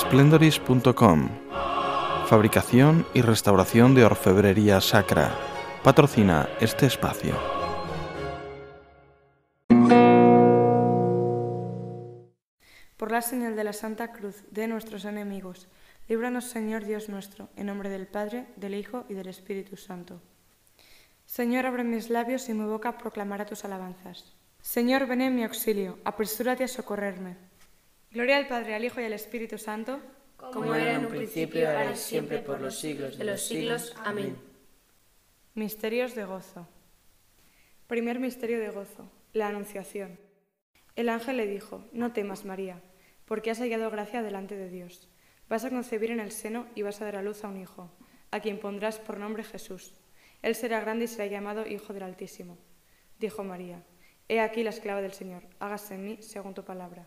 splendoris.com Fabricación y restauración de orfebrería sacra. Patrocina este espacio. Por la señal de la Santa Cruz de nuestros enemigos, líbranos Señor Dios nuestro, en nombre del Padre, del Hijo y del Espíritu Santo. Señor, abre mis labios y mi boca proclamará tus alabanzas. Señor, ven en mi auxilio, apresúrate a socorrerme. Gloria al Padre, al Hijo y al Espíritu Santo, como era en un principio, ahora y siempre, por los siglos de los siglos. Amén. Misterios de gozo. Primer misterio de gozo, la Anunciación. El ángel le dijo, no temas, María, porque has hallado gracia delante de Dios. Vas a concebir en el seno y vas a dar a luz a un hijo, a quien pondrás por nombre Jesús. Él será grande y será llamado Hijo del Altísimo. Dijo María, He aquí la esclava del Señor, hágase en mí según tu palabra.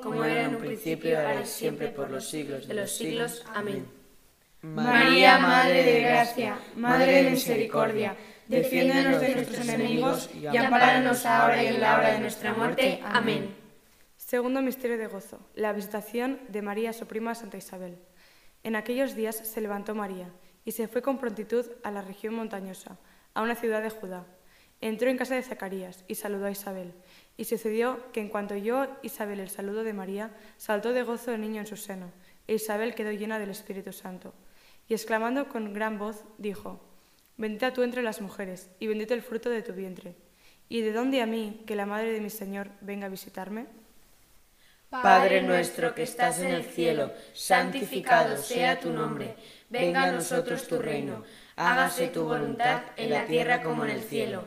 como era en un principio, ahora y siempre, por los siglos de los siglos. Amén. María, Madre de Gracia, Madre de Misericordia, defiéndonos de nuestros enemigos y amparanos ahora y en la hora de nuestra muerte. Amén. Segundo misterio de gozo, la visitación de María, su prima Santa Isabel. En aquellos días se levantó María y se fue con prontitud a la región montañosa, a una ciudad de Judá. Entró en casa de Zacarías y saludó a Isabel. Y sucedió que en cuanto oyó Isabel el saludo de María, saltó de gozo el niño en su seno, e Isabel quedó llena del Espíritu Santo. Y exclamando con gran voz, dijo, Bendita tú entre las mujeres, y bendito el fruto de tu vientre. ¿Y de dónde a mí, que la madre de mi Señor venga a visitarme? Padre nuestro que estás en el cielo, santificado sea tu nombre, venga a nosotros tu reino, hágase tu voluntad en la tierra como en el cielo.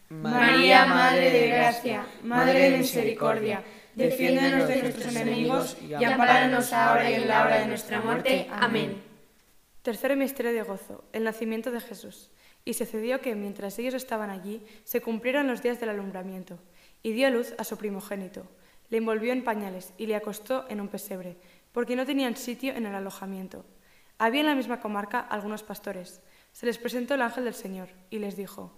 María, Madre de Gracia, Madre de Misericordia, defiéndenos de nuestros enemigos y ampáranos ahora y en la hora de nuestra muerte. Amén. Tercer misterio de gozo, el nacimiento de Jesús. Y sucedió que, mientras ellos estaban allí, se cumplieron los días del alumbramiento, y dio luz a su primogénito. Le envolvió en pañales y le acostó en un pesebre, porque no tenían sitio en el alojamiento. Había en la misma comarca algunos pastores. Se les presentó el ángel del Señor, y les dijo,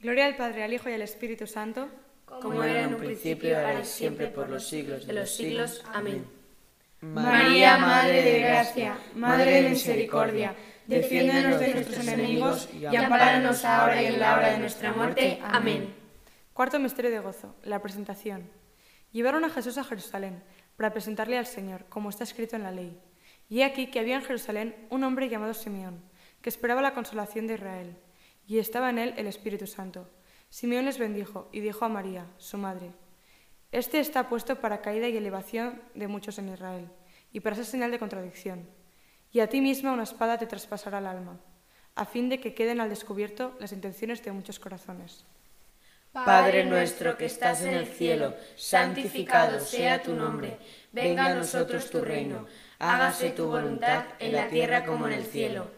Gloria al Padre, al Hijo y al Espíritu Santo, como era en un principio, ahora y siempre, por los siglos de los siglos. Amén. María, Madre de Gracia, Madre de Misericordia, defiéndonos de nuestros enemigos y amparanos ahora y en la hora de nuestra muerte. Amén. Cuarto misterio de gozo, la presentación. Llevaron a Jesús a Jerusalén para presentarle al Señor, como está escrito en la ley. Y he aquí que había en Jerusalén un hombre llamado Simeón, que esperaba la consolación de Israel, y estaba en él el Espíritu Santo. Simeón les bendijo y dijo a María, su madre, Este está puesto para caída y elevación de muchos en Israel, y para ser señal de contradicción. Y a ti misma una espada te traspasará el alma, a fin de que queden al descubierto las intenciones de muchos corazones. Padre nuestro que estás en el cielo, santificado sea tu nombre, venga a nosotros tu reino, hágase tu voluntad en la tierra como en el cielo.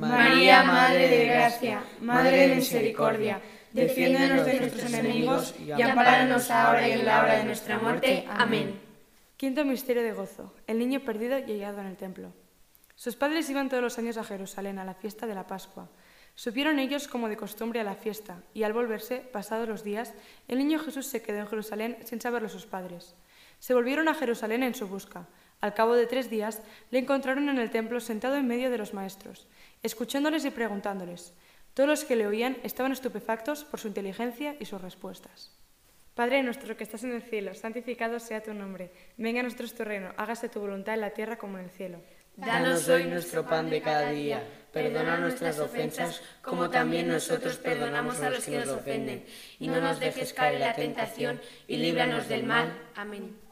María, Madre de Gracia, Madre de Misericordia, defiéndenos de nuestros enemigos y amparanos ahora y en la hora de nuestra muerte. Amén. Quinto misterio de gozo, el niño perdido y hallado en el templo. Sus padres iban todos los años a Jerusalén a la fiesta de la Pascua. Supieron ellos como de costumbre a la fiesta, y al volverse, pasados los días, el niño Jesús se quedó en Jerusalén sin saberlo sus padres. Se volvieron a Jerusalén en su busca. Al cabo de tres días, le encontraron en el templo sentado en medio de los maestros, escuchándoles y preguntándoles. Todos los que le oían estaban estupefactos por su inteligencia y sus respuestas. Padre nuestro que estás en el cielo, santificado sea tu nombre. Venga a nosotros tu reino, hágase tu voluntad en la tierra como en el cielo. Danos hoy nuestro pan de cada día. Perdona nuestras ofensas, como también nosotros perdonamos a los que nos ofenden. Y no nos dejes caer en la tentación, y líbranos del mal. Amén.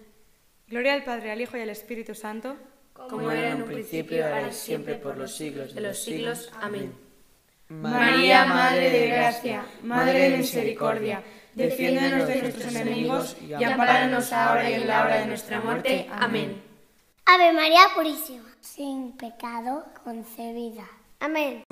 Gloria al Padre, al Hijo y al Espíritu Santo, como era en un principio, ahora y siempre, por los siglos de los siglos. Amén. María, Madre de Gracia, Madre de Misericordia, defiéndonos de nuestros enemigos y amparanos ahora y en la hora de nuestra muerte. Amén. Ave María Purísima, sin pecado concebida. Amén.